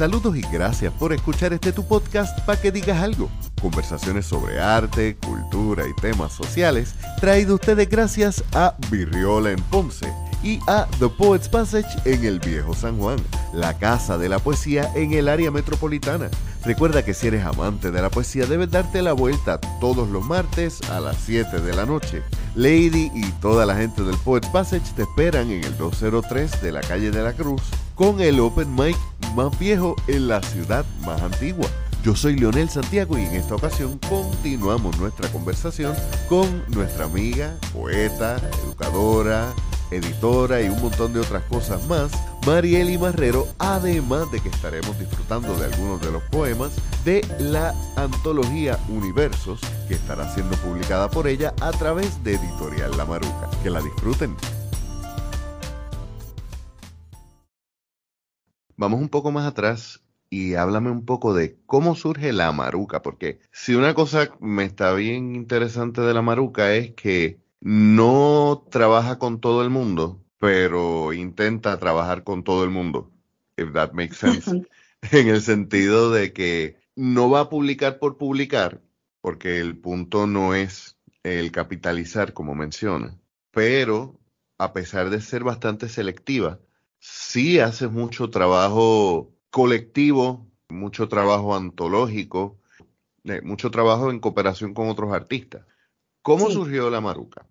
Saludos y gracias por escuchar este tu podcast para que digas algo. Conversaciones sobre arte, cultura y temas sociales, traído ustedes gracias a Virriola en Ponce y a The Poets Passage en el Viejo San Juan, la casa de la poesía en el área metropolitana. Recuerda que si eres amante de la poesía debes darte la vuelta todos los martes a las 7 de la noche. Lady y toda la gente del Poets Passage te esperan en el 203 de la calle de la Cruz con el Open Mic más viejo en la ciudad más antigua. Yo soy Leonel Santiago y en esta ocasión continuamos nuestra conversación con nuestra amiga, poeta, educadora, editora y un montón de otras cosas más, Marieli Marrero, además de que estaremos disfrutando de algunos de los poemas de la antología Universos, que estará siendo publicada por ella a través de Editorial La Maruca. Que la disfruten. Vamos un poco más atrás y háblame un poco de cómo surge la maruca, porque si una cosa me está bien interesante de la maruca es que no trabaja con todo el mundo, pero intenta trabajar con todo el mundo, if that makes sense. en el sentido de que no va a publicar por publicar, porque el punto no es el capitalizar, como menciona, pero a pesar de ser bastante selectiva, sí hace mucho trabajo colectivo, mucho trabajo antológico, eh, mucho trabajo en cooperación con otros artistas. ¿Cómo surgió la Maruca?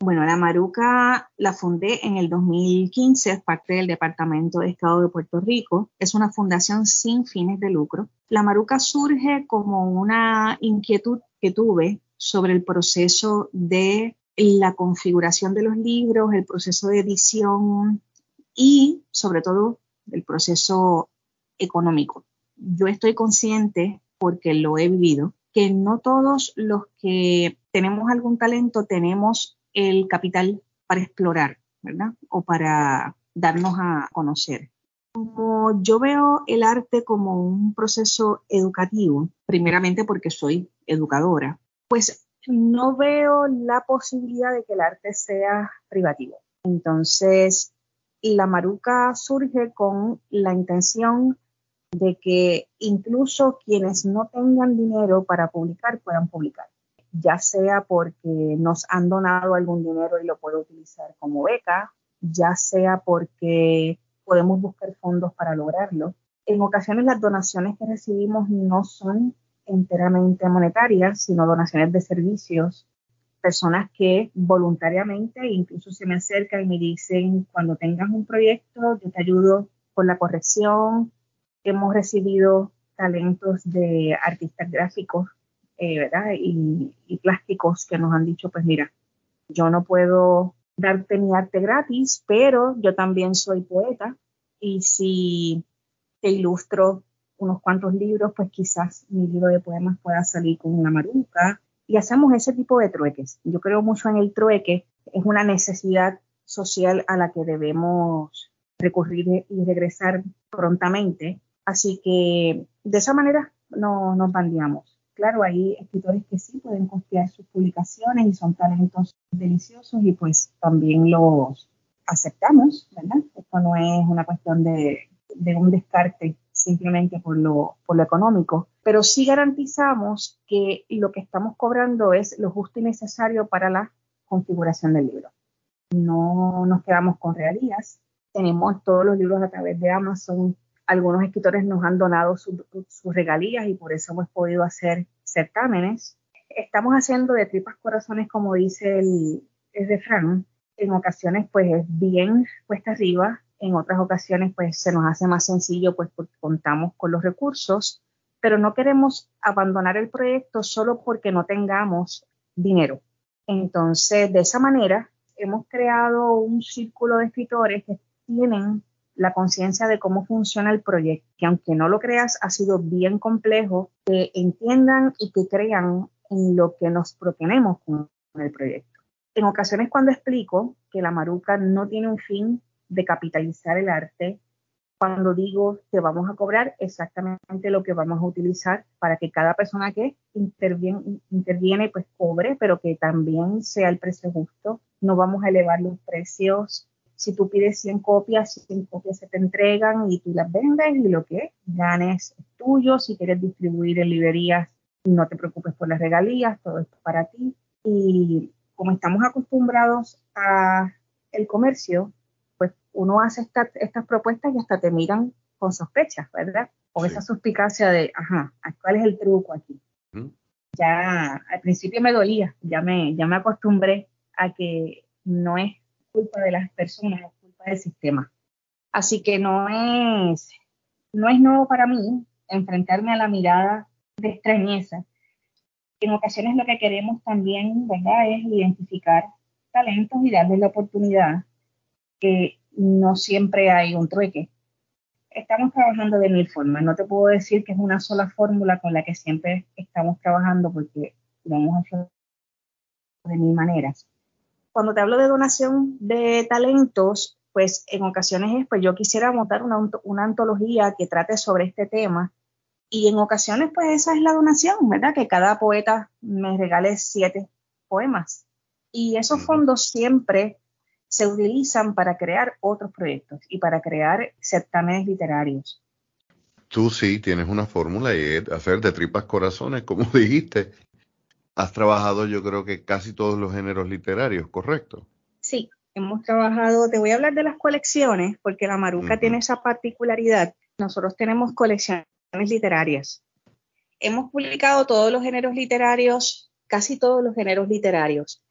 Bueno, la Maruca la fundé en el 2015, es parte del Departamento de Estado de Puerto Rico. Es una fundación sin fines de lucro. La Maruca surge como una inquietud que tuve sobre el proceso de la configuración de los libros, el proceso de edición y sobre todo el proceso económico. Yo estoy consciente, porque lo he vivido, que no todos los que tenemos algún talento tenemos el capital para explorar, ¿verdad? O para darnos a conocer. Como yo veo el arte como un proceso educativo, primeramente porque soy educadora, pues no veo la posibilidad de que el arte sea privativo. Entonces, la maruca surge con la intención de que incluso quienes no tengan dinero para publicar puedan publicar ya sea porque nos han donado algún dinero y lo puedo utilizar como beca, ya sea porque podemos buscar fondos para lograrlo. En ocasiones las donaciones que recibimos no son enteramente monetarias, sino donaciones de servicios. Personas que voluntariamente incluso se me acercan y me dicen, cuando tengas un proyecto, yo te ayudo con la corrección. Hemos recibido talentos de artistas gráficos eh, ¿verdad? Y, plásticos que nos han dicho, pues mira, yo no puedo darte mi arte gratis, pero yo también soy poeta y si te ilustro unos cuantos libros, pues quizás mi libro de poemas pueda salir con una maruca y hacemos ese tipo de trueques. Yo creo mucho en el trueque, es una necesidad social a la que debemos recurrir y regresar prontamente. Así que de esa manera no, nos bandeamos claro, hay escritores que sí pueden costear sus publicaciones y son talentos deliciosos y pues también los aceptamos, ¿verdad? Esto no es una cuestión de, un descarte simplemente por lo, por lo económico, pero sí garantizamos que lo que estamos cobrando es lo justo y necesario para la configuración del libro. No nos quedamos con realías, tenemos todos los libros a través de Amazon algunos escritores nos han donado sus regalías y por eso hemos podido hacer certámenes. Estamos haciendo de tripas corazones, como dice el, el refrán. En ocasiones, pues es bien cuesta arriba. En otras ocasiones, pues se nos hace más sencillo, pues porque contamos con los recursos. Pero no queremos abandonar el proyecto solo porque no tengamos dinero. Entonces, de esa manera, hemos creado un círculo de escritores que tienen la conciencia de cómo funciona el proyecto, que aunque no lo creas, ha sido bien complejo, que entiendan y que crean en lo que nos proponemos con el proyecto. En ocasiones cuando explico que la maruca no tiene un fin de capitalizar el arte, cuando digo que vamos a cobrar exactamente lo que vamos a utilizar para que cada persona que interviene, interviene pues cobre, pero que también sea el precio justo. No vamos a elevar los precios si tú pides 100 copias, 100 copias se te entregan y tú las vendes y lo que ganes es tuyo. Si quieres distribuir en librerías, no te preocupes por las regalías, todo esto para ti. Y como estamos acostumbrados a el comercio, pues uno hace estas propuestas y hasta te miran con sospechas, ¿verdad? Con esa suspicacia de, ajá, ¿cuál es el truco aquí? Ya al principio me dolía, ya me, ya me acostumbré a que no es culpa de las personas, es culpa del sistema. Así que no es, no es nuevo para mí enfrentarme a la mirada de extrañeza. En ocasiones lo que queremos también, ¿verdad?, es identificar talentos y darles la oportunidad que no siempre hay un trueque. Estamos trabajando de mil formas. No te puedo decir que es una sola fórmula con la que siempre estamos trabajando porque lo hemos hecho de mil maneras cuando te hablo de donación de talentos, pues en ocasiones es, pues yo quisiera montar una, una antología que trate sobre este tema y en ocasiones pues esa es la donación, ¿verdad? Que cada poeta me regale siete poemas. Y esos fondos siempre se utilizan para crear otros proyectos y para crear certámenes literarios. Tú sí tienes una fórmula y es hacer de tripas corazones, como dijiste, has trabajado yo creo que casi todos los géneros literarios, ¿correcto? Sí, hemos trabajado, te voy a hablar de las colecciones, porque la Maruca tiene esa particularidad. Nosotros tenemos colecciones literarias. Hemos publicado todos los géneros literarios, casi todos los géneros literarios.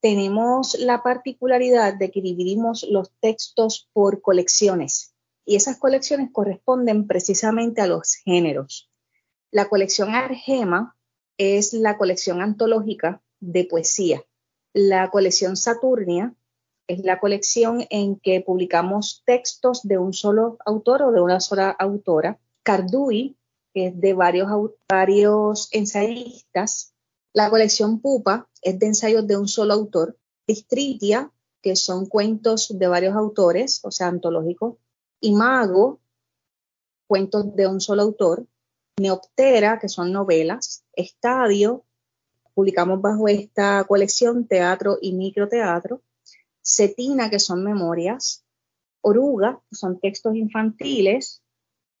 Tenemos la particularidad de que dividimos los textos por colecciones y esas colecciones corresponden precisamente a los géneros. La colección Argema es la colección antológica de poesía. La colección Saturnia es la colección en que publicamos textos de un solo autor o de una sola autora. Cardui, que es de varios, varios ensayistas. La colección Pupa es de ensayos de un solo autor. Distritia, que son cuentos de varios autores, o sea, antológicos. Y Mago, cuentos de un solo autor. Neoptera, que son novelas, Estadio, publicamos bajo esta colección teatro y microteatro, Cetina, que son memorias, Oruga, que son textos infantiles,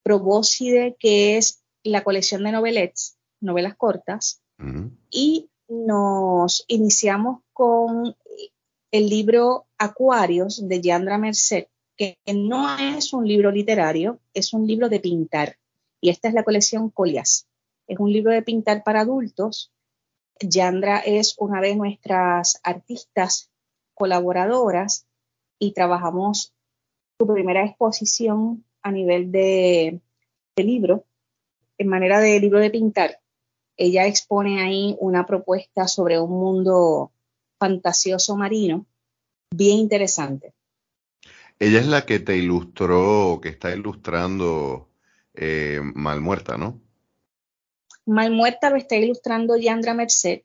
Probóscide, que es la colección de novelets, novelas cortas, y nos iniciamos con el libro Acuarios de Yandra Merced, que no es un libro literario, es un libro de pintar. Y esta es la colección Colias. Es un libro de pintar para adultos. Yandra es una de nuestras artistas colaboradoras y trabajamos su primera exposición a nivel de, libro, en manera de libro de pintar. Ella expone ahí una propuesta sobre un mundo fantasioso marino, bien interesante. Ella es la que te ilustró, que está ilustrando eh, Malmuerta, ¿no? Malmuerta lo está ilustrando Yandra Merced.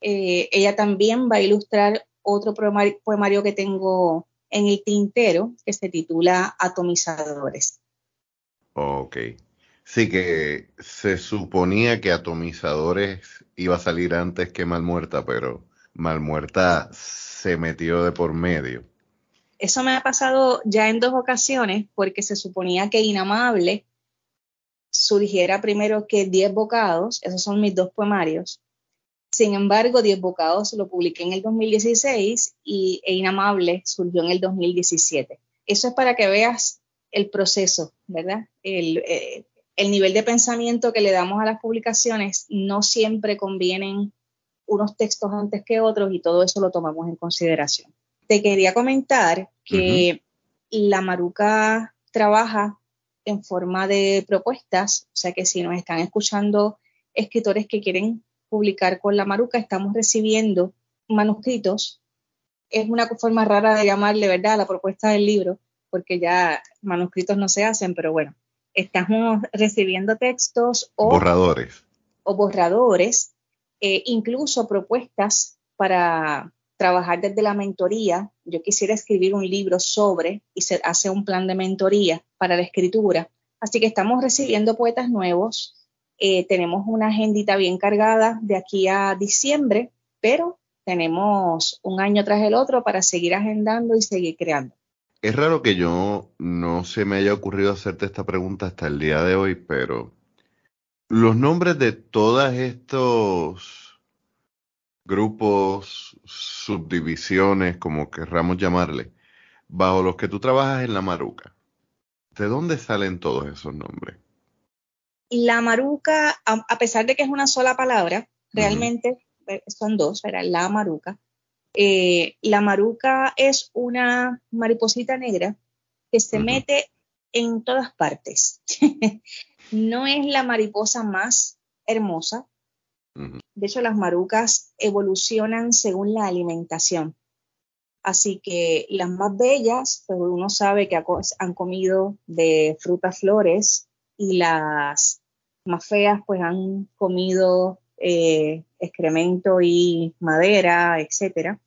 Eh, ella también va a ilustrar otro poemario que tengo en el tintero que se titula Atomizadores. Ok. Sí, que se suponía que Atomizadores iba a salir antes que Malmuerta, pero Malmuerta se metió de por medio. Eso me ha pasado ya en dos ocasiones porque se suponía que Inamable surgiera primero que Diez Bocados, esos son mis dos poemarios. Sin embargo, Diez Bocados lo publiqué en el 2016 y E Inamable surgió en el 2017. Eso es para que veas el proceso, ¿verdad? El, eh, el nivel de pensamiento que le damos a las publicaciones, no siempre convienen unos textos antes que otros y todo eso lo tomamos en consideración. Te quería comentar que la Maruca trabaja en forma de propuestas, o sea que si nos están escuchando escritores que quieren publicar con la Maruca, estamos recibiendo manuscritos. Es una forma rara de llamarle, ¿verdad?, la propuesta del libro, porque ya manuscritos no se hacen, pero bueno, estamos recibiendo textos o borradores. O borradores, eh, incluso propuestas para trabajar desde la mentoría. Yo quisiera escribir un libro sobre y se hace un plan de mentoría para la escritura. Así que estamos recibiendo poetas nuevos. Eh, tenemos una agendita bien cargada de aquí a diciembre, pero tenemos un año tras el otro para seguir agendando y seguir creando. Es raro que yo no se me haya ocurrido hacerte esta pregunta hasta el día de hoy, pero los nombres de todos estos grupos, subdivisiones, como querramos llamarle, bajo los que tú trabajas en la Maruca, ¿de dónde salen todos esos nombres? La Maruca, a pesar de que es una sola palabra, realmente eh, son dos, era la Maruca. Eh, la Maruca es una mariposita negra que se mete en todas partes. no es la mariposa más hermosa. De hecho, las marucas evolucionan según la alimentación. Así que las más bellas, pues uno sabe que han comido de frutas, flores, y las más feas, pues han comido eh, excremento y madera, etc.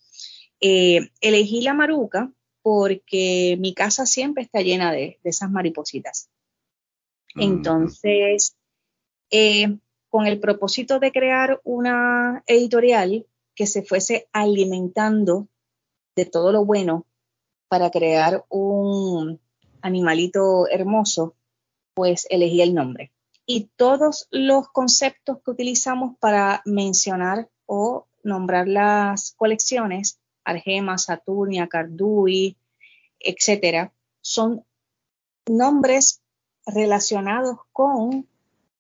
Eh, elegí la maruca porque mi casa siempre está llena de esas maripositas. Entonces, eh, con el propósito de crear una editorial que se fuese alimentando de todo lo bueno para crear un animalito hermoso, pues elegí el nombre. Y todos los conceptos que utilizamos para mencionar o nombrar las colecciones, Argema, Saturnia, Cardui, etcétera, son nombres relacionados con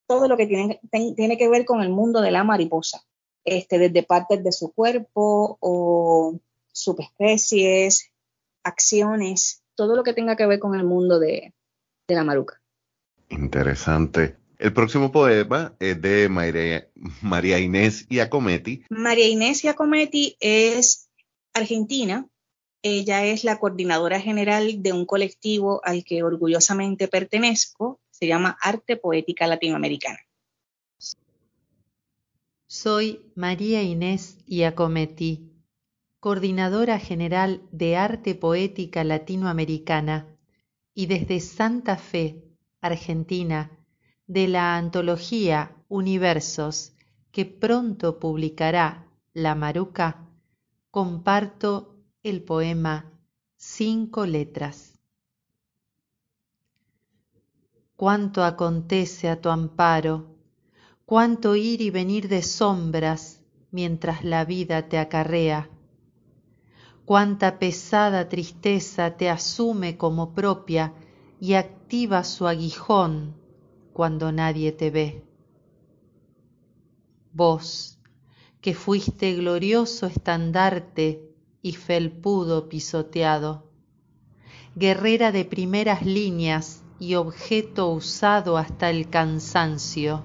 todo lo que tiene, tiene que ver con el mundo de la mariposa, este, desde partes de su cuerpo o subespecies, acciones, todo lo que tenga que ver con el mundo de, de la maruca. Interesante. El próximo poema es de María, María Inés Iacometti. María Inés Iacometti es argentina, ella es la coordinadora general de un colectivo al que orgullosamente pertenezco, se llama Arte Poética Latinoamericana. Soy María Inés Iacometti, coordinadora general de Arte Poética Latinoamericana y desde Santa Fe, Argentina, de la antología Universos que pronto publicará La Maruca, comparto el poema Cinco letras. Cuánto acontece a tu amparo, cuánto ir y venir de sombras mientras la vida te acarrea, cuánta pesada tristeza te asume como propia y activa su aguijón cuando nadie te ve. Vos, que fuiste glorioso estandarte y felpudo pisoteado, guerrera de primeras líneas y objeto usado hasta el cansancio,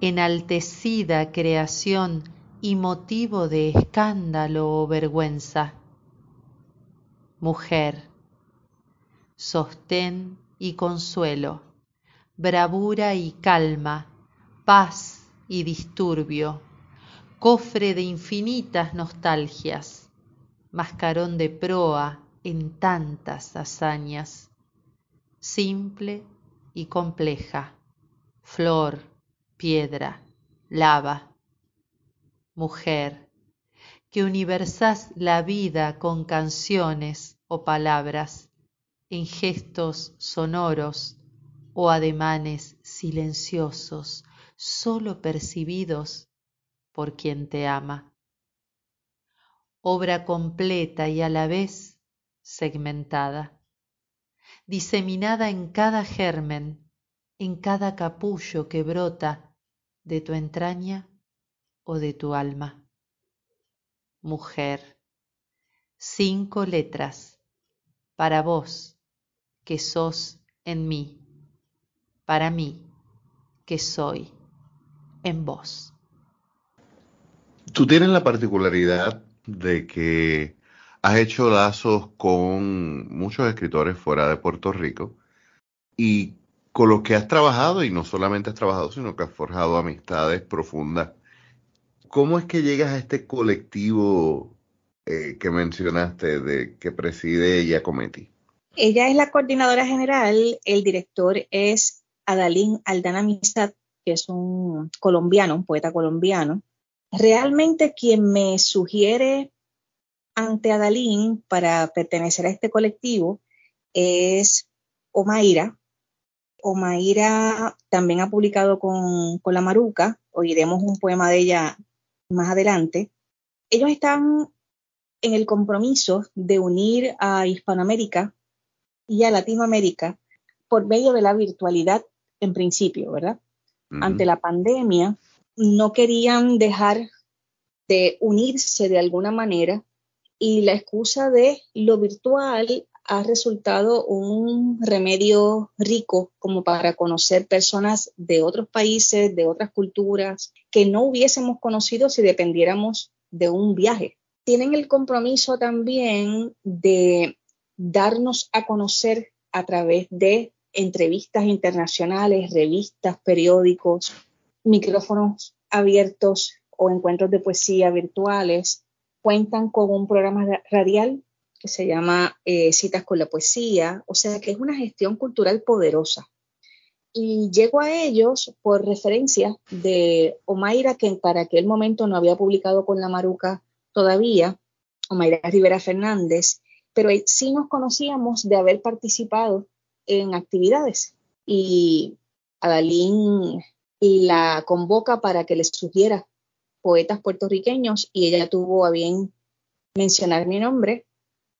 enaltecida creación y motivo de escándalo o vergüenza. Mujer, sostén y consuelo, bravura y calma, paz y disturbio, cofre de infinitas nostalgias mascarón de proa en tantas hazañas, simple y compleja, flor, piedra, lava, mujer, que universás la vida con canciones o palabras, en gestos sonoros o ademanes silenciosos, sólo percibidos por quien te ama. Obra completa y a la vez segmentada, diseminada en cada germen, en cada capullo que brota de tu entraña o de tu alma. Mujer, cinco letras para vos que sos en mí, para mí que soy en vos. Tú tienes la particularidad de que has hecho lazos con muchos escritores fuera de Puerto Rico y con los que has trabajado, y no solamente has trabajado, sino que has forjado amistades profundas. ¿Cómo es que llegas a este colectivo eh, que mencionaste, de que preside Giacometti? Ella es la coordinadora general, el director es Adalín Aldana Amistad, que es un colombiano, un poeta colombiano, realmente quien me sugiere ante Adalín para pertenecer a este colectivo es Omaira. Omaira también ha publicado con, con la Maruca, oiremos un poema de ella más adelante. Ellos están en el compromiso de unir a Hispanoamérica y a Latinoamérica por medio de la virtualidad en principio, ¿verdad? Ante la pandemia, no querían dejar de unirse de alguna manera y la excusa de lo virtual ha resultado un remedio rico como para conocer personas de otros países, de otras culturas, que no hubiésemos conocido si dependiéramos de un viaje. Tienen el compromiso también de darnos a conocer a través de entrevistas internacionales, revistas, periódicos, micrófonos abiertos o encuentros de poesía virtuales. Cuentan con un programa radial que se llama eh, Citas con la Poesía, o sea que es una gestión cultural poderosa. Y llego a ellos por referencia de Omaira, que para aquel momento no había publicado con la Maruca todavía, Omaira Rivera Fernández, pero sí nos conocíamos de haber participado en actividades. Y Adalín la convoca para que le sugiera poetas puertorriqueños y ella tuvo a bien mencionar mi nombre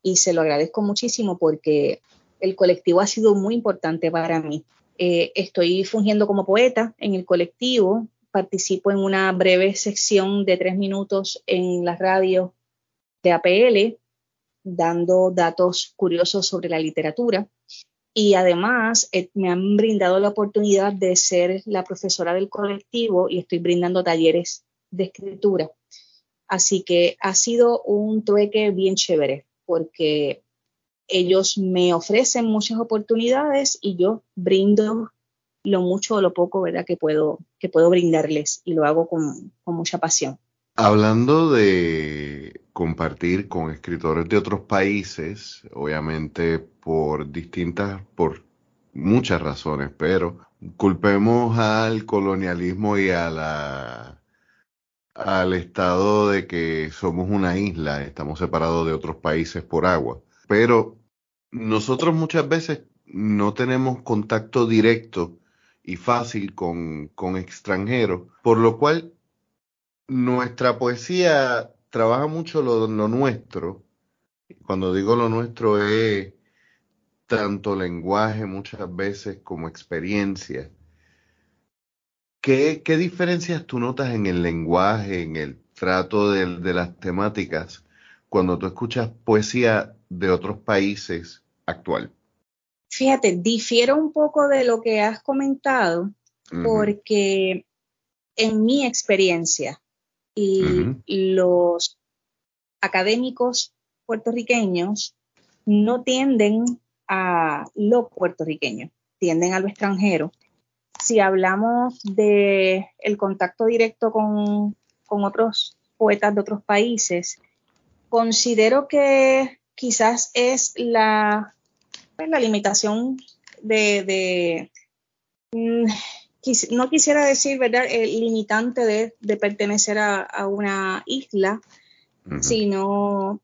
y se lo agradezco muchísimo porque el colectivo ha sido muy importante para mí. Eh, estoy fungiendo como poeta en el colectivo, participo en una breve sección de tres minutos en la radio de APL, dando datos curiosos sobre la literatura. Y además eh, me han brindado la oportunidad de ser la profesora del colectivo y estoy brindando talleres de escritura. Así que ha sido un trueque bien chévere porque ellos me ofrecen muchas oportunidades y yo brindo lo mucho o lo poco, ¿verdad? Que puedo, que puedo brindarles y lo hago con, con mucha pasión. Hablando de compartir con escritores de otros países, obviamente por distintas, por muchas razones, pero culpemos al colonialismo y a la al estado de que somos una isla, estamos separados de otros países por agua. Pero nosotros muchas veces no tenemos contacto directo y fácil con, con extranjeros, por lo cual nuestra poesía trabaja mucho lo, lo nuestro. Cuando digo lo nuestro es tanto lenguaje muchas veces como experiencia. ¿Qué, diferencias tú notas en el lenguaje, en el trato de, las temáticas, cuando tú escuchas poesía de otros países actual? Fíjate, difiero un poco de lo que has comentado, porque en mi experiencia y los académicos puertorriqueños no tienden a lo puertorriqueño, tienden a lo extranjero. Si hablamos de el contacto directo con, otros poetas de otros países, considero que quizás es la, pues, la limitación de, mm, no quisiera decir, ¿verdad?, el limitante de, pertenecer a, una isla, sino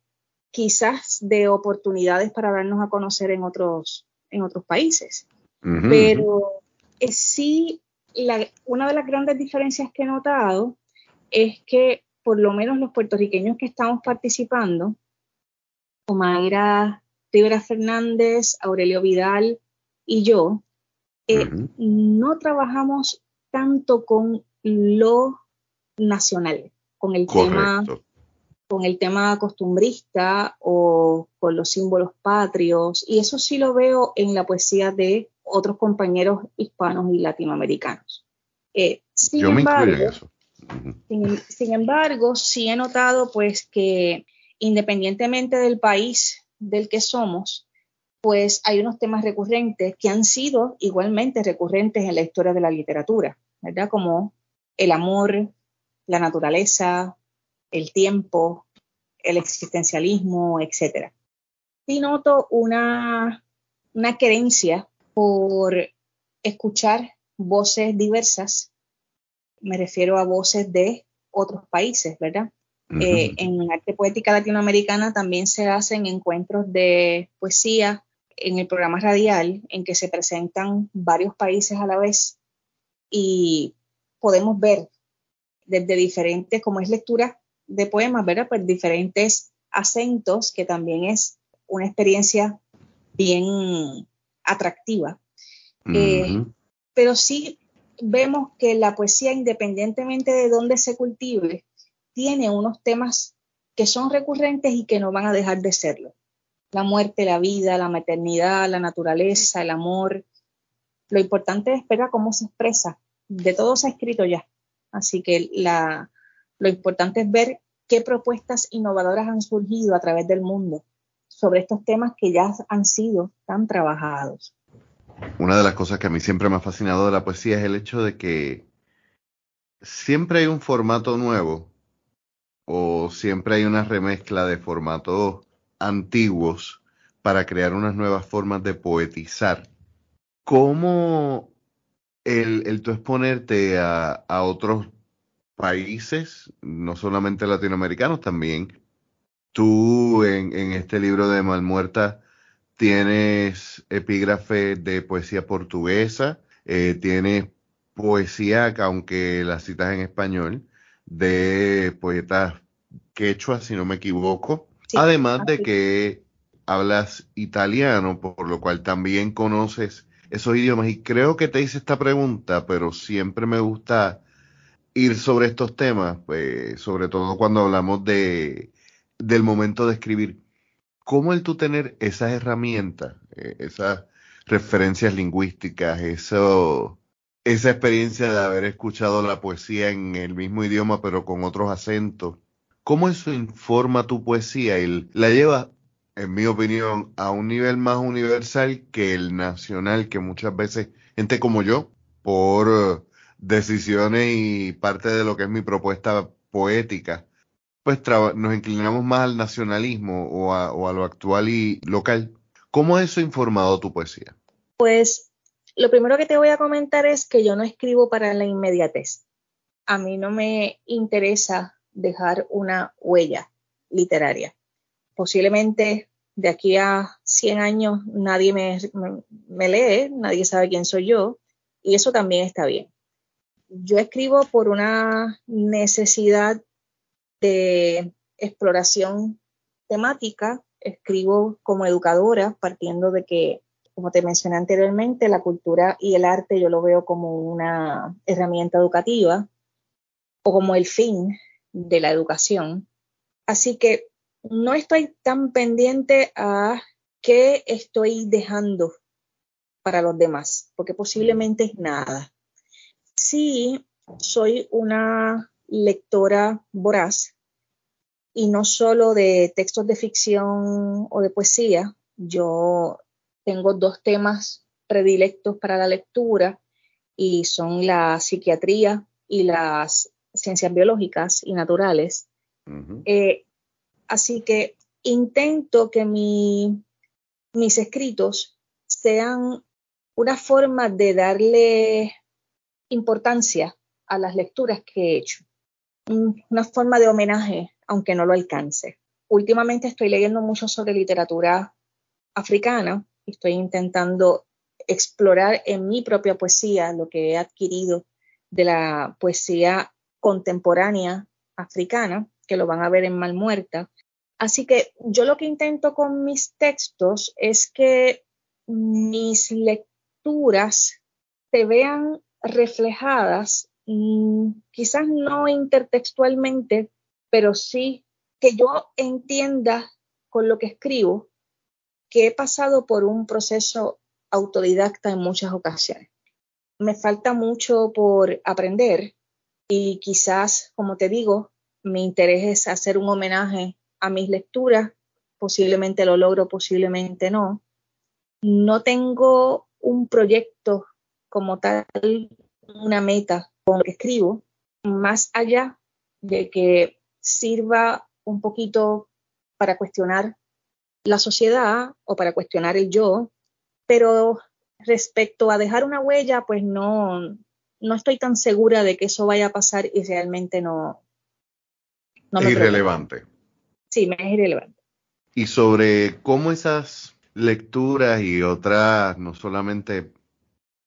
quizás de oportunidades para darnos a conocer en otros, en otros países. Pero sí, una de las grandes diferencias que he notado es que por lo menos los puertorriqueños que estamos participando, Omaira Rivera Fernández, Aurelio Vidal y yo, eh, no trabajamos tanto con lo nacional, con el tema con el tema costumbrista o con los símbolos patrios, y eso sí lo veo en la poesía de otros compañeros hispanos y latinoamericanos. Eh, sin embargo, Sin, embargo, sí he notado pues que independientemente del país del que somos, pues hay unos temas recurrentes que han sido igualmente recurrentes en la historia de la literatura, ¿verdad? Como el amor, la naturaleza, el tiempo, el existencialismo, etc. Sí noto una, una querencia por escuchar voces diversas, me refiero a voces de otros países, ¿verdad? Eh, en arte poética latinoamericana también se hacen encuentros de poesía en el programa radial en que se presentan varios países a la vez y podemos ver desde diferentes, como es lectura de poemas, ¿verdad? Pues diferentes acentos, que también es una experiencia bien atractiva. Eh, pero sí vemos que la poesía, independientemente de dónde se cultive, tiene unos temas que son recurrentes y que no van a dejar de serlo. La muerte, la vida, la maternidad, la naturaleza, el amor. Lo importante es ver cómo se expresa. De todo se ha escrito ya. Así que la, lo importante es ver qué propuestas innovadoras han surgido a través del mundo sobre estos temas que ya han sido tan trabajados. Una de las cosas que a mí siempre me ha fascinado de la poesía es el hecho de que siempre hay un formato nuevo o siempre hay una remezcla de formatos antiguos para crear unas nuevas formas de poetizar. ¿Cómo el, el tú exponerte a, a otros países, no solamente latinoamericanos, también tú en, en este libro de Malmuerta tienes epígrafe de poesía portuguesa, eh, tienes poesía, aunque la citas en español, de poetas quechua, si no me equivoco. Además de que hablas italiano, por lo cual también conoces esos idiomas. Y creo que te hice esta pregunta, pero siempre me gusta ir sobre estos temas, pues, sobre todo cuando hablamos de, del momento de escribir. ¿Cómo el tú tener esas herramientas, eh, esas referencias lingüísticas, eso, esa experiencia de haber escuchado la poesía en el mismo idioma pero con otros acentos, cómo eso informa tu poesía y la lleva, en mi opinión, a un nivel más universal que el nacional, que muchas veces gente como yo, por decisiones y parte de lo que es mi propuesta poética, pues nos inclinamos más al nacionalismo o a, lo actual y local. ¿Cómo eso ha informado tu poesía? Pues lo primero que te voy a comentar es que yo no escribo para la inmediatez. A mí no me interesa dejar una huella literaria. Posiblemente de aquí a 100 años nadie me, me, lee, nadie sabe quién soy yo, y eso también está bien. Yo escribo por una necesidad de exploración temática. Escribo como educadora, partiendo de que, como te mencioné anteriormente, la cultura y el arte yo lo veo como una herramienta educativa o como el fin de la educación. Así que no estoy tan pendiente a qué estoy dejando para los demás, porque posiblemente es nada. Sí, soy una lectora voraz y no solo de textos de ficción o de poesía. Yo tengo dos temas predilectos para la lectura y son la psiquiatría y las ciencias biológicas y naturales. Eh, así que intento que mis escritos sean una forma de darle importancia a las lecturas que he hecho una forma de homenaje, aunque no lo alcance. Últimamente estoy leyendo mucho sobre literatura africana, estoy intentando explorar en mi propia poesía lo que he adquirido de la poesía contemporánea africana, que lo van a ver en Malmuerta. Así que yo lo que intento con mis textos es que mis lecturas se vean reflejadas quizás no intertextualmente, pero sí que yo entienda con lo que escribo que he pasado por un proceso autodidacta en muchas ocasiones. Me falta mucho por aprender y quizás, como te digo, mi interés es hacer un homenaje a mis lecturas. Posiblemente lo logro, posiblemente no. No tengo un proyecto como tal, una meta con lo que escribo, más allá de que sirva un poquito para cuestionar la sociedad o para cuestionar el yo, pero respecto a dejar una huella, pues no, no estoy tan segura de que eso vaya a pasar y realmente no, es irrelevante. Sí, me es irrelevante. Y sobre cómo esas lecturas y otras, no solamente,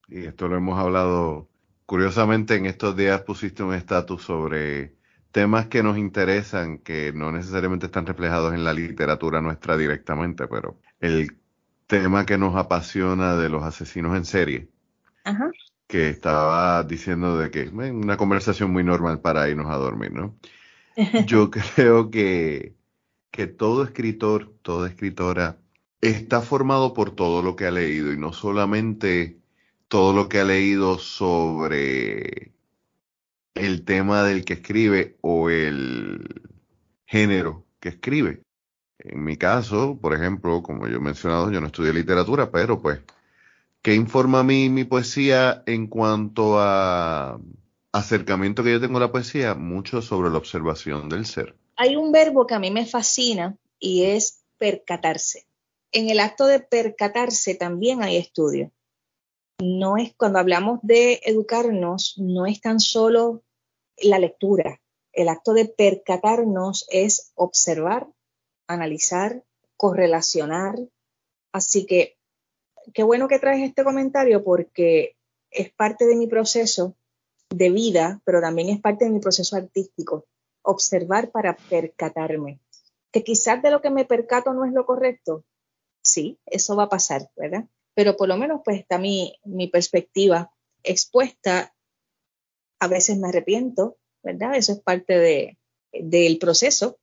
y esto lo hemos hablado, curiosamente en estos días pusiste un estatus sobre temas que nos interesan, que no necesariamente están reflejados en la literatura nuestra directamente, pero el tema que nos apasiona de los asesinos en serie. Que estaba diciendo de que una conversación muy normal para irnos a dormir, ¿no? Yo creo que, que todo escritor, toda escritora está formado por todo lo que ha leído y no solamente todo lo que ha leído sobre el tema del que escribe o el género que escribe. En mi caso, por ejemplo, como yo he mencionado, yo no estudié literatura, pero pues, ¿qué informa a mí mi poesía en cuanto a acercamiento que yo tengo a la poesía? Mucho sobre la observación del ser. Hay un verbo que a mí me fascina y es percatarse. En el acto de percatarse también hay estudio. No es cuando hablamos de educarnos, no es tan solo la lectura. El acto de percatarnos es observar, analizar, correlacionar. Así que qué bueno que traes este comentario porque es parte de mi proceso de vida, pero también es parte de mi proceso artístico. Observar para percatarme. Que quizás de lo que me percato no es lo correcto. Sí, eso va a pasar, ¿verdad? Pero por lo menos pues está mi, mi perspectiva expuesta. A veces me arrepiento, ¿verdad? Eso es parte de, del proceso.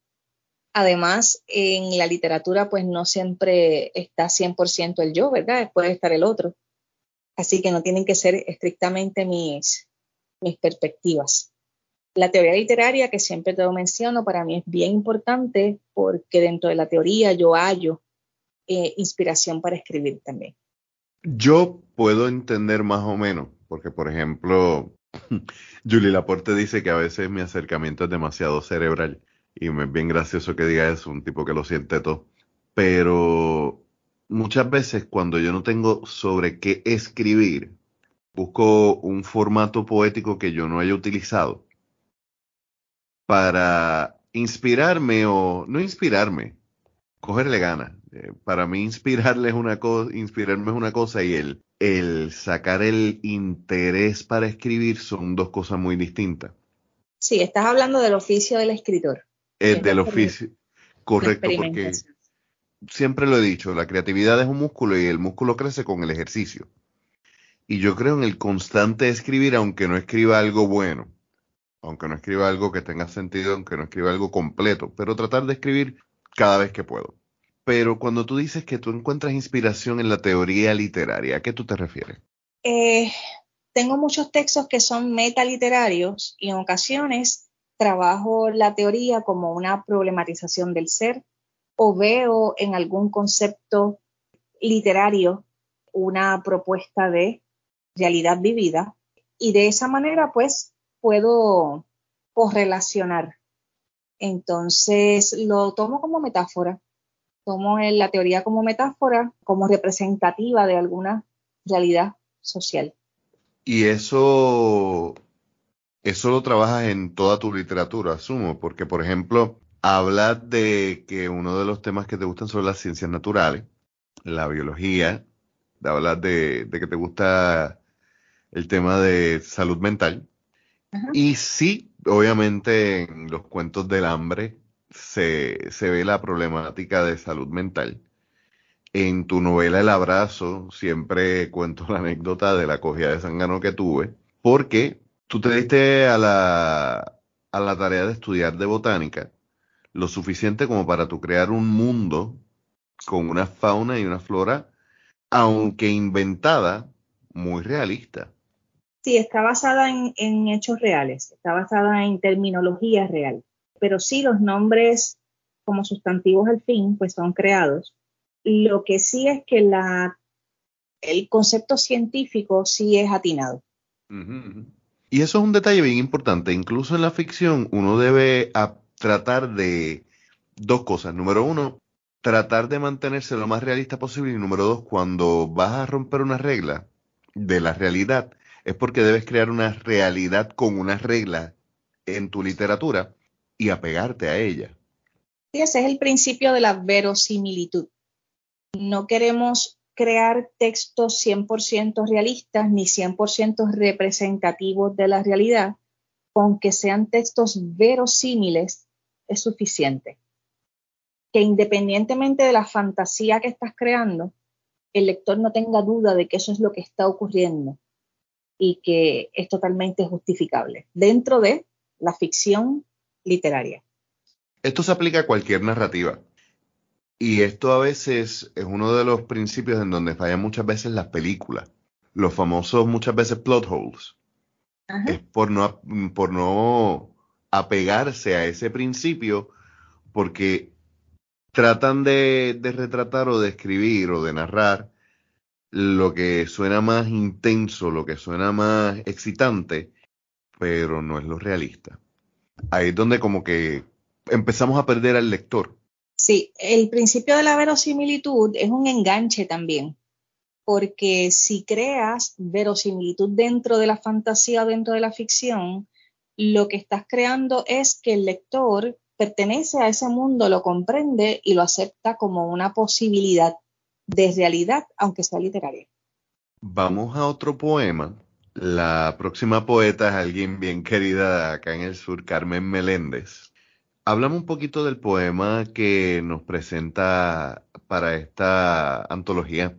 Además, en la literatura, pues no siempre está 100% el yo, ¿verdad? Puede estar el otro. Así que no tienen que ser estrictamente mis, mis perspectivas. La teoría literaria, que siempre te lo menciono, para mí es bien importante porque dentro de la teoría yo hallo eh, inspiración para escribir también. Yo puedo entender más o menos, porque por ejemplo, Julie Laporte dice que a veces mi acercamiento es demasiado cerebral y me es bien gracioso que diga eso, un tipo que lo siente todo. Pero muchas veces cuando yo no tengo sobre qué escribir, busco un formato poético que yo no haya utilizado para inspirarme o no inspirarme, cogerle ganas. Eh, para mí inspirarle es una cosa, inspirarme es una cosa y el, el sacar el interés para escribir son dos cosas muy distintas. Sí, estás hablando del oficio del escritor. El del oficio, correcto, porque siempre lo he dicho, la creatividad es un músculo y el músculo crece con el ejercicio. Y yo creo en el constante escribir, aunque no escriba algo bueno, aunque no escriba algo que tenga sentido, aunque no escriba algo completo, pero tratar de escribir cada vez que puedo. Pero cuando tú dices que tú encuentras inspiración en la teoría literaria, ¿a qué tú te refieres? Eh, tengo muchos textos que son metaliterarios y en ocasiones trabajo la teoría como una problematización del ser o veo en algún concepto literario una propuesta de realidad vivida y de esa manera pues puedo correlacionar. Entonces lo tomo como metáfora tomo la teoría como metáfora, como representativa de alguna realidad social. Y eso, eso lo trabajas en toda tu literatura, asumo, porque por ejemplo, hablas de que uno de los temas que te gustan son las ciencias naturales, la biología, hablas de, de que te gusta el tema de salud mental. Y sí, obviamente en los cuentos del hambre se, se ve la problemática de salud mental. En tu novela El Abrazo siempre cuento la anécdota de la cogida de sangano que tuve, porque tú te diste a la, a la tarea de estudiar de botánica lo suficiente como para tú crear un mundo con una fauna y una flora, aunque inventada, muy realista. Sí, está basada en, en hechos reales, está basada en terminología real pero sí los nombres como sustantivos al fin, pues son creados. Lo que sí es que la, el concepto científico sí es atinado. Y eso es un detalle bien importante. Incluso en la ficción uno debe tratar de dos cosas. Número uno, tratar de mantenerse lo más realista posible. Y número dos, cuando vas a romper una regla de la realidad, es porque debes crear una realidad con una regla en tu literatura y apegarte a ella. Y ese es el principio de la verosimilitud. No queremos crear textos 100% realistas ni 100% representativos de la realidad, con que sean textos verosímiles es suficiente. Que independientemente de la fantasía que estás creando, el lector no tenga duda de que eso es lo que está ocurriendo y que es totalmente justificable dentro de la ficción literaria. Esto se aplica a cualquier narrativa. Y esto a veces es uno de los principios en donde fallan muchas veces las películas. Los famosos muchas veces plot holes. Es por no, por no apegarse a ese principio porque tratan de, de retratar o de escribir o de narrar lo que suena más intenso, lo que suena más excitante, pero no es lo realista. Ahí es donde como que empezamos a perder al lector. Sí, el principio de la verosimilitud es un enganche también, porque si creas verosimilitud dentro de la fantasía o dentro de la ficción, lo que estás creando es que el lector pertenece a ese mundo, lo comprende y lo acepta como una posibilidad de realidad, aunque sea literaria. Vamos a otro poema. La próxima poeta es alguien bien querida acá en el sur, Carmen Meléndez. Háblame un poquito del poema que nos presenta para esta antología.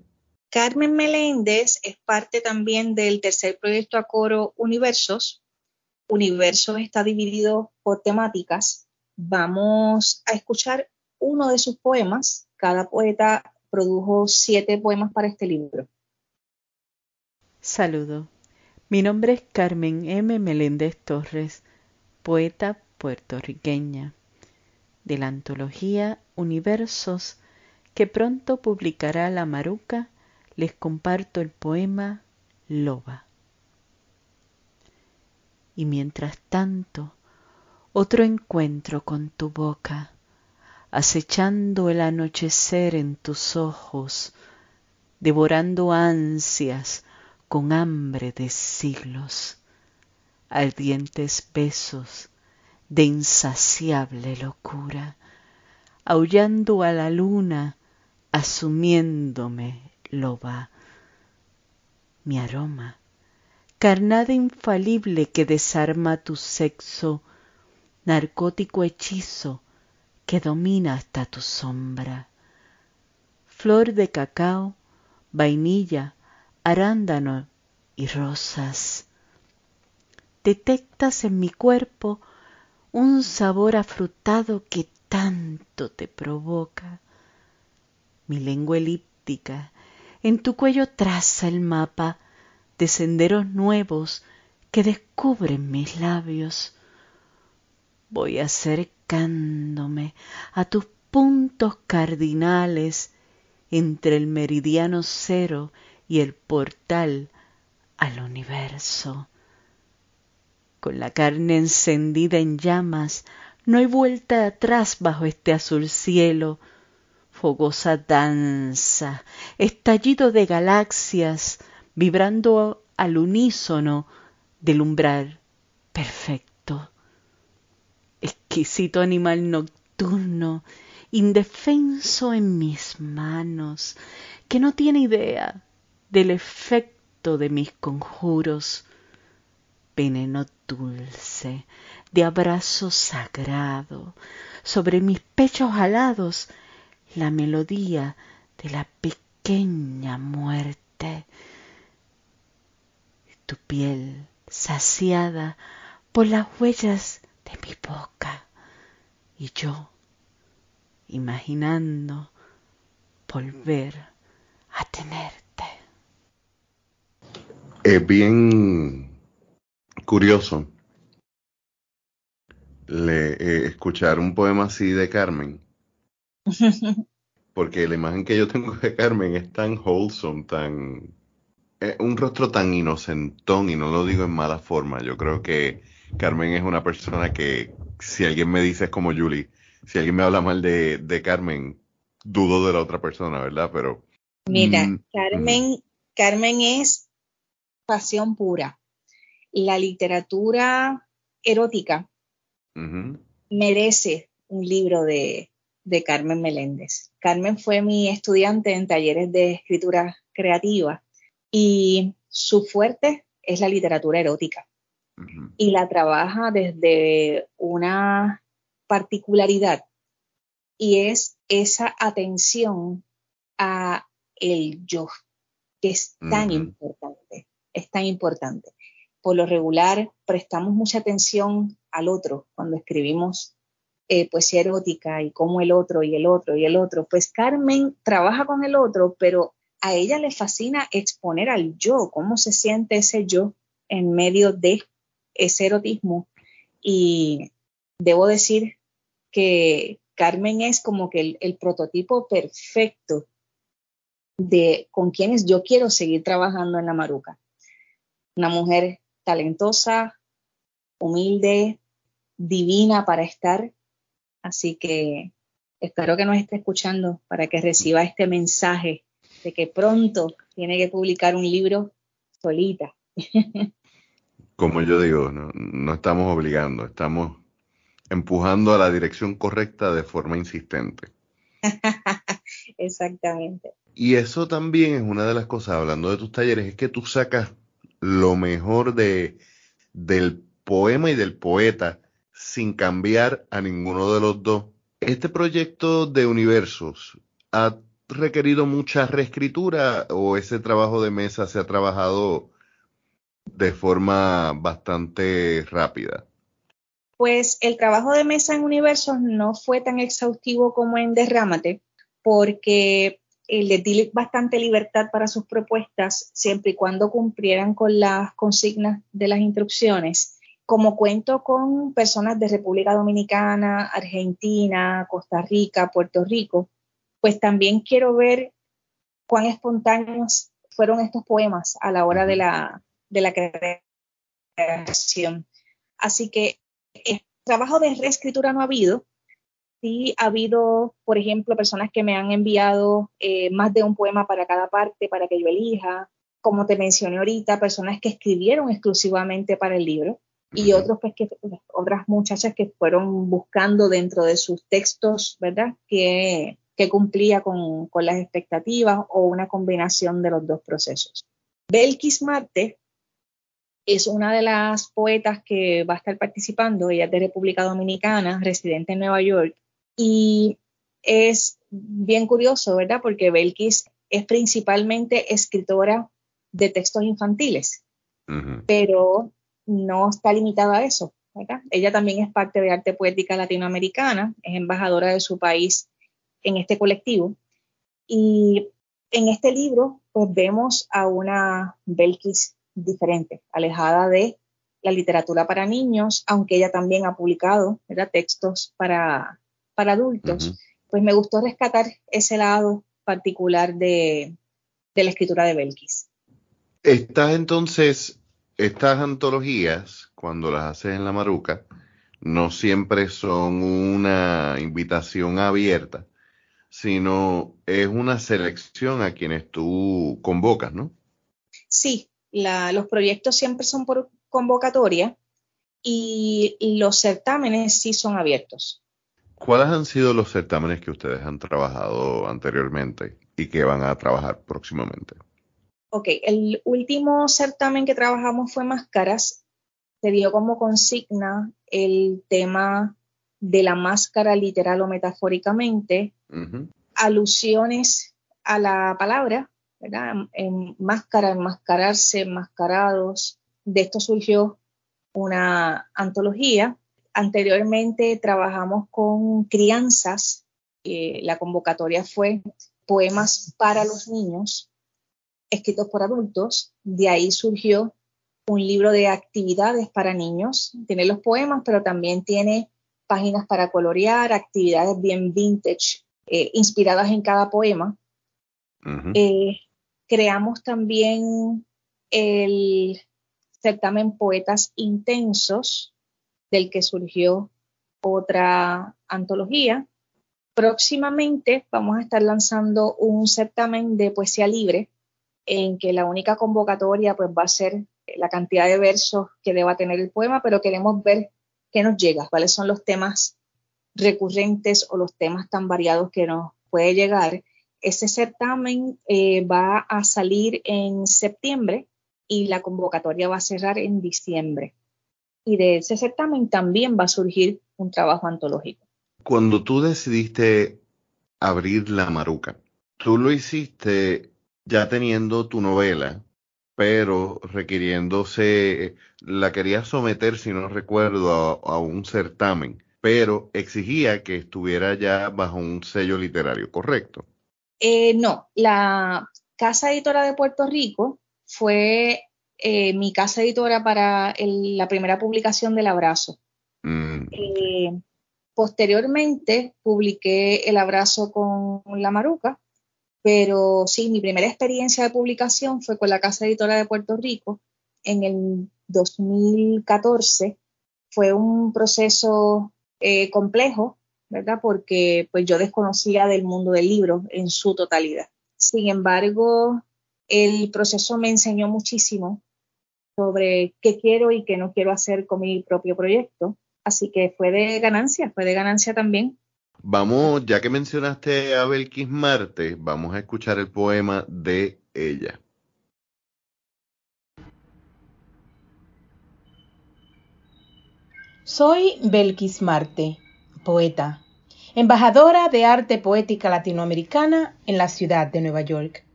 Carmen Meléndez es parte también del tercer proyecto a coro Universos. Universos está dividido por temáticas. Vamos a escuchar uno de sus poemas. Cada poeta produjo siete poemas para este libro. Saludo. Mi nombre es Carmen M. Meléndez Torres, poeta puertorriqueña, de la antología Universos que pronto publicará La Maruca, les comparto el poema Loba. Y mientras tanto, otro encuentro con tu boca, acechando el anochecer en tus ojos, devorando ansias con hambre de siglos, ardientes besos de insaciable locura, aullando a la luna, asumiéndome loba. Mi aroma, carnada infalible que desarma tu sexo, narcótico hechizo que domina hasta tu sombra. Flor de cacao, vainilla, arándano y rosas. Detectas en mi cuerpo un sabor afrutado que tanto te provoca. Mi lengua elíptica en tu cuello traza el mapa de senderos nuevos que descubren mis labios. Voy acercándome a tus puntos cardinales entre el meridiano cero y el portal al universo con la carne encendida en llamas, no hay vuelta atrás bajo este azul cielo, fogosa danza, estallido de galaxias, vibrando al unísono del umbral perfecto. Exquisito animal nocturno, indefenso en mis manos, que no tiene idea del efecto de mis conjuros, veneno dulce, de abrazo sagrado, sobre mis pechos alados, la melodía de la pequeña muerte. Tu piel saciada por las huellas de mi boca y yo imaginando volver a tenerte. Es bien curioso le, eh, escuchar un poema así de Carmen. Porque la imagen que yo tengo de Carmen es tan wholesome, tan. un rostro tan inocentón, y no lo digo en mala forma. Yo creo que Carmen es una persona que, si alguien me dice es como Julie, si alguien me habla mal de, de Carmen, dudo de la otra persona, ¿verdad? Pero. Mira, mm, Carmen, Carmen es pasión pura la literatura erótica merece un libro de, de Carmen Meléndez. Carmen fue mi estudiante en talleres de escritura creativa y su fuerte es la literatura erótica. Y la trabaja desde una particularidad y es esa atención a el yo, que es tan importante, es tan importante. Por lo regular, prestamos mucha atención al otro cuando escribimos eh, poesía erótica y cómo el otro y el otro y el otro. Pues Carmen trabaja con el otro, pero a ella le fascina exponer al yo, cómo se siente ese yo en medio de ese erotismo. Y debo decir que Carmen es como que el, prototipo perfecto de con quienes yo quiero seguir trabajando en la Maruca. Una mujer talentosa, humilde, divina para estar. Así que espero que nos esté escuchando para que reciba este mensaje de que pronto tiene que publicar un libro solita. Como yo digo, no, no estamos obligando, estamos empujando a la dirección correcta de forma insistente. Exactamente. Y eso también es una de las cosas, hablando de tus talleres, es que tú sacas lo mejor de, del poema y del poeta sin cambiar a ninguno de los dos. Este proyecto de universos ha requerido mucha reescritura o ese trabajo de mesa se ha trabajado de forma bastante rápida? Pues el trabajo de mesa en Universos no fue tan exhaustivo como en Derrámate, porque eh, le di bastante libertad para sus propuestas, siempre y cuando cumplieran con las consignas de las instrucciones. Como cuento con personas de República Dominicana, Argentina, Costa Rica, Puerto Rico, pues también quiero ver cuán espontáneos fueron estos poemas a la hora de la, de la creación. Así que el trabajo de reescritura no ha habido. Sí ha habido, por ejemplo, personas que me han enviado eh, más de un poema para cada parte para que yo elija. Como te mencioné ahorita, personas que escribieron exclusivamente para el libro y otros pues que otras muchachas que fueron buscando dentro de sus textos, ¿verdad? Que, que cumplía con, con, las expectativas o una combinación de los dos procesos. Belkis Marte es una de las poetas que va a estar participando, ella es de República Dominicana, residente en Nueva York, y es bien curioso, ¿verdad? Porque Belkis es principalmente escritora de textos infantiles, pero no está limitada a eso, ¿verdad? Ella también es parte de arte poética latinoamericana, es embajadora de su país en este colectivo, y en este libro, pues vemos a una Belkis diferente, alejada de la literatura para niños, aunque ella también ha publicado textos para, para adultos. Pues me gustó rescatar ese lado particular de, de la escritura de Belkis. Estas entonces, estas antologías, cuando las haces en la Maruca, no siempre son una invitación abierta, sino es una selección a quienes tú convocas, ¿no? Sí, los proyectos siempre son por convocatoria y los certámenes sí son abiertos. ¿Cuáles han sido los certámenes que ustedes han trabajado anteriormente y que van a trabajar próximamente? Ok, el último certamen que trabajamos fue Máscaras. Se dio como consigna el tema de la máscara literal o metafóricamente, alusiones a la palabra en máscara, enmascararse, enmascarados. De esto surgió una antología. Anteriormente trabajamos con crianzas. la convocatoria fue poemas para los niños, escritos por adultos. De ahí surgió un libro de actividades para niños. Tiene los poemas, pero también tiene páginas para colorear, actividades bien vintage, eh, inspiradas en cada poema creamos también el certamen Poetas Intensos, del que surgió otra antología. Próximamente vamos a estar lanzando un certamen de poesía libre, en que la única convocatoria pues, va a ser la cantidad de versos que deba tener el poema, pero queremos ver qué nos llega, cuáles son los temas recurrentes o los temas tan variados que nos puede llegar. Ese certamen eh, va a salir en septiembre y la convocatoria va a cerrar en diciembre. Y de ese certamen también va a surgir un trabajo antológico. Cuando tú decidiste abrir la Maruca, tú lo hiciste ya teniendo tu novela, pero requiriéndose, la querías someter, si no recuerdo, a, un certamen, pero exigía que estuviera ya bajo un sello literario, ¿correcto? Eh, no, la Casa Editora de Puerto Rico fue eh, mi casa editora para la primera publicación del Abrazo. Mm. Eh, posteriormente publiqué El Abrazo con La Maruca, pero sí, mi primera experiencia de publicación fue con la Casa Editora de Puerto Rico en el 2014. Fue un proceso eh, complejo, ¿verdad? Porque pues yo desconocía del mundo del libro en su totalidad. Sin embargo, el proceso me enseñó muchísimo sobre qué quiero y qué no quiero hacer con mi propio proyecto. Así que fue de ganancia, fue de ganancia también. Vamos, ya que mencionaste a Belkis Marte, vamos a escuchar el poema de ella. Soy Belkis Marte, poeta, embajadora de arte poética latinoamericana en la ciudad de Nueva York.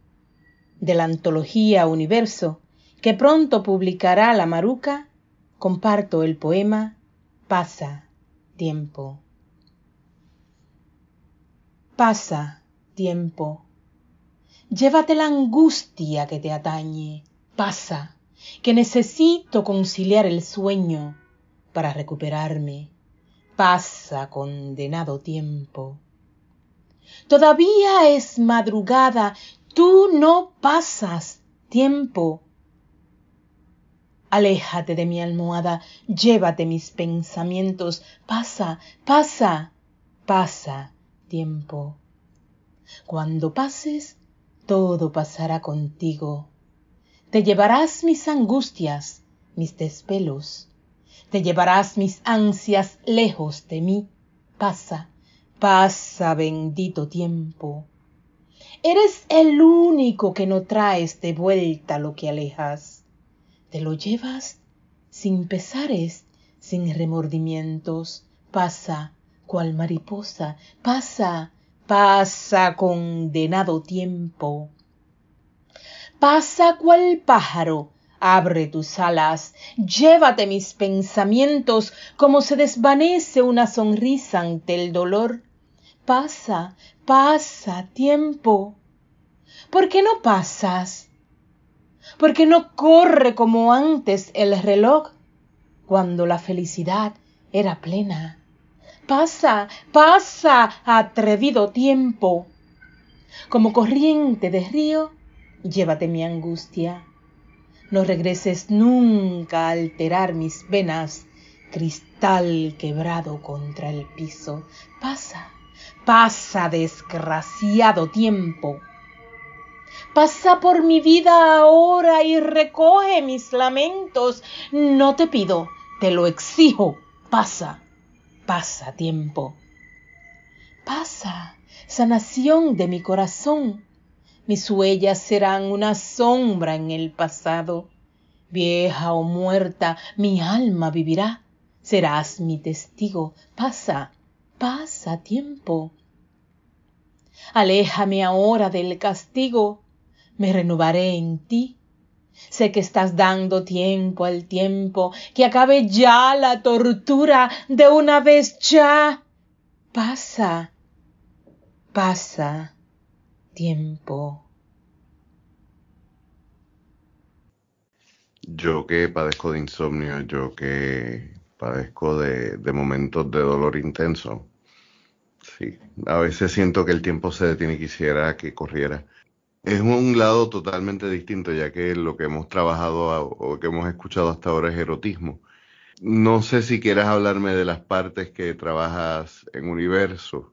De la antología Universo, que pronto publicará La Maruca, comparto el poema Pasa tiempo. Pasa tiempo. Llévate la angustia que te atañe. Pasa, que necesito conciliar el sueño para recuperarme. Pasa, condenado tiempo. Todavía es madrugada, tú no pasas tiempo Aléjate de mi almohada, llévate mis pensamientos, pasa, pasa, pasa, tiempo. Cuando pases, todo pasará contigo. Te llevarás mis angustias, mis desvelos, te llevarás mis ansias lejos de mí. Pasa, pasa, bendito tiempo. Eres el único que no traes de vuelta lo que alejas te lo llevas sin pesares, sin remordimientos, pasa, cual mariposa, pasa, pasa, condenado tiempo. Pasa cual pájaro, abre tus alas, llévate mis pensamientos como se desvanece una sonrisa ante el dolor. Pasa, pasa, tiempo. ¿Por qué no pasas? Porque no corre como antes el reloj, cuando la felicidad era plena. Pasa, pasa, atrevido tiempo. Como corriente de río, llévate mi angustia. No regreses nunca a alterar mis venas, cristal quebrado contra el piso. Pasa, pasa, desgraciado tiempo. Pasa por mi vida ahora y recoge mis lamentos. No te pido, te lo exijo. Pasa, pasa tiempo. Pasa, sanación de mi corazón. Mis huellas serán una sombra en el pasado. Vieja o muerta, mi alma vivirá. Serás mi testigo. Pasa, pasa tiempo. Aléjame ahora del castigo me renovaré en ti. Sé que estás dando tiempo al tiempo, que acabe ya la tortura de una vez ya. Pasa, pasa, tiempo. Yo que padezco de insomnio, yo que padezco de, de momentos de dolor intenso, sí, a veces siento que el tiempo se detiene y quisiera que corriera es un lado totalmente distinto, ya que lo que hemos trabajado o que hemos escuchado hasta ahora es erotismo. No sé si quieras hablarme de las partes que trabajas en Universo.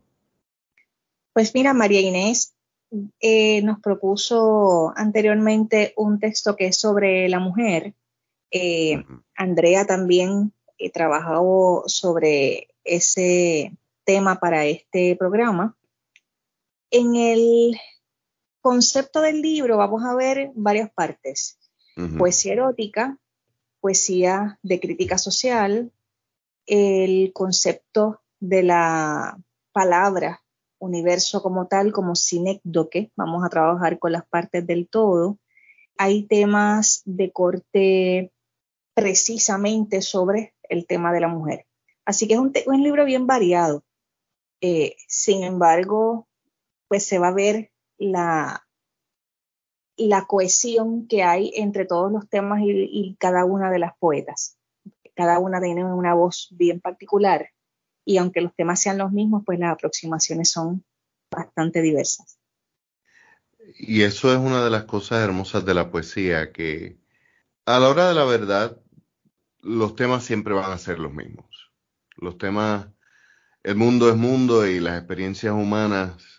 Pues mira, María Inés eh, nos propuso anteriormente un texto que es sobre la mujer. Eh, Andrea también eh, trabajó sobre ese, tema para este programa. En el concepto del libro vamos a ver varias partes. Poesía erótica, poesía de crítica social, el concepto de la palabra universo como tal, como sinécdoque, vamos a trabajar con las partes del todo. Hay temas de corte precisamente sobre el tema de la mujer. Así que es un, libro bien variado. Eh, sin embargo, pues se va a ver la, la cohesión que hay entre todos los temas y, cada una de las poetas. Cada una tiene una voz bien particular y aunque los temas sean los mismos, pues las aproximaciones son bastante diversas. Y eso es una de las cosas hermosas de la poesía, que a la hora de la verdad, los temas siempre van a ser los mismos. Los temas, el mundo es mundo y las experiencias humanas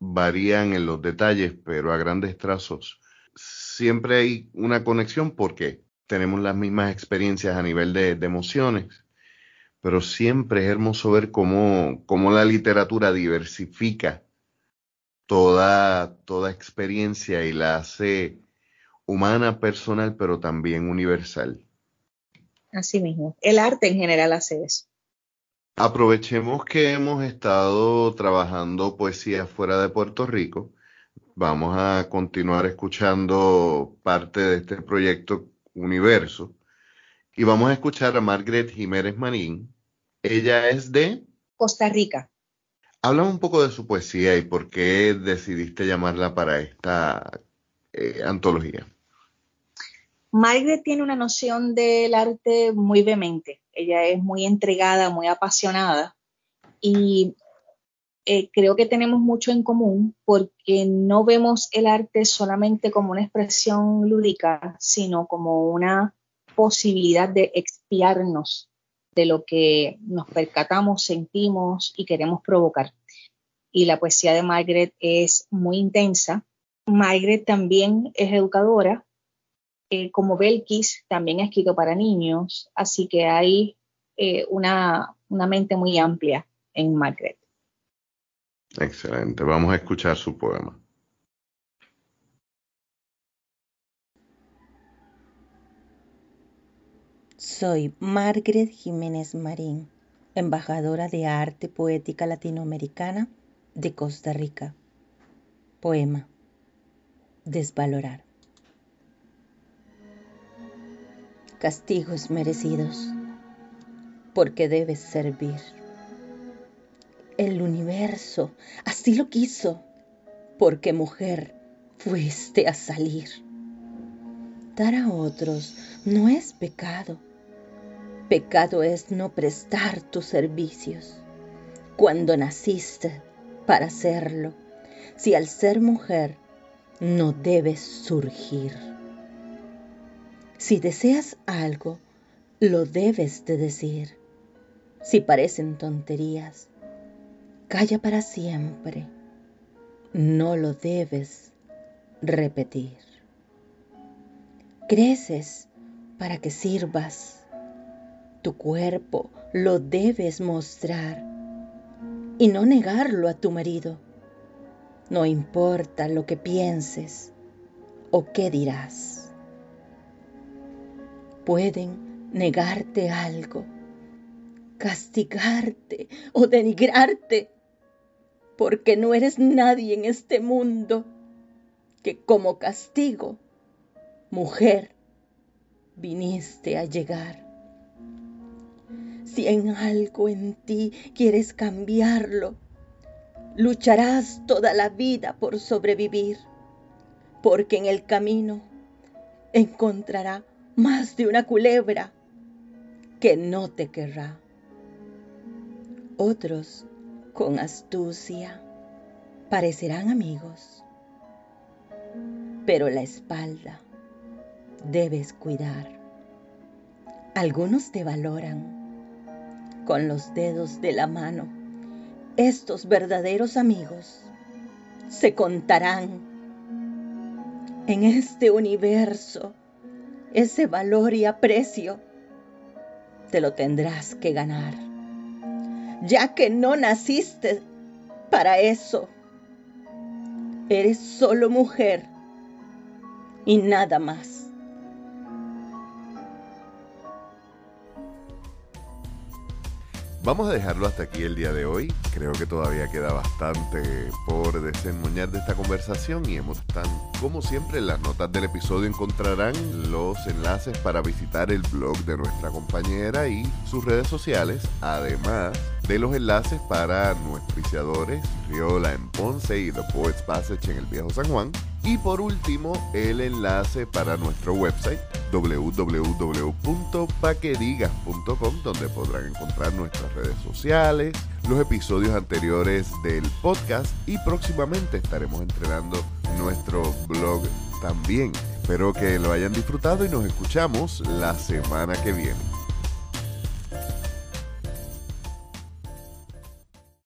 varían en los detalles, pero a grandes trazos siempre hay una conexión porque tenemos las mismas experiencias a nivel de, emociones, pero siempre es hermoso ver cómo, cómo la literatura diversifica toda, toda experiencia y la hace humana, personal, pero también universal. Así mismo. El arte en general hace eso. Aprovechemos que hemos estado trabajando poesía fuera de Puerto Rico. Vamos a continuar escuchando parte de este proyecto Universo. Y vamos a escuchar a Margaret Jiménez Marín. Ella es de Costa Rica. Habla un poco de su poesía y por qué decidiste llamarla para esta eh, antología. Margaret tiene una noción del arte muy vehemente. Ella es muy entregada, muy apasionada y eh, creo que tenemos mucho en común porque no vemos el arte solamente como una expresión lúdica, sino como una posibilidad de expiarnos de lo que nos percatamos, sentimos y queremos provocar. Y la poesía de Margaret es muy intensa. Margaret también es educadora eh, como Belkis, también ha escrito para niños, así que hay eh, una, una mente muy amplia en Margaret. Excelente, vamos a escuchar su poema. Soy Margaret Jiménez Marín, embajadora de arte poética latinoamericana de Costa Rica. Poema. Desvalorar. Castigos merecidos, porque debes servir. El universo así lo quiso, porque mujer fuiste a salir. Dar a otros no es pecado. Pecado es no prestar tus servicios. Cuando naciste para hacerlo, si al ser mujer no debes surgir. Si deseas algo, lo debes de decir. Si parecen tonterías, calla para siempre. No lo debes repetir. Creces para que sirvas. Tu cuerpo lo debes mostrar y no negarlo a tu marido. No importa lo que pienses o qué dirás pueden negarte algo, castigarte o denigrarte, porque no eres nadie en este mundo que como castigo, mujer, viniste a llegar. Si en algo en ti quieres cambiarlo, lucharás toda la vida por sobrevivir, porque en el camino encontrará más de una culebra que no te querrá. Otros, con astucia, parecerán amigos, pero la espalda debes cuidar. Algunos te valoran con los dedos de la mano. Estos verdaderos amigos se contarán en este universo ese valor y aprecio te lo tendrás que ganar. ya que no naciste para eso. Eres solo mujer y nada más. Vamos a dejarlo hasta aquí el día de hoy. Creo que todavía queda bastante por desenmoñar de esta conversación y hemos están, como siempre, en las notas del episodio encontrarán los enlaces para visitar el blog de nuestra compañera y sus redes sociales, además de los enlaces para nuestros Riola en Ponce y The Poets Passage en el Viejo San Juan. Y por último, el enlace para nuestro website www.paquedigas.com donde podrán encontrar nuestras redes sociales, los episodios anteriores del podcast y próximamente estaremos entrenando nuestro blog también. Espero que lo hayan disfrutado y nos escuchamos la semana que viene.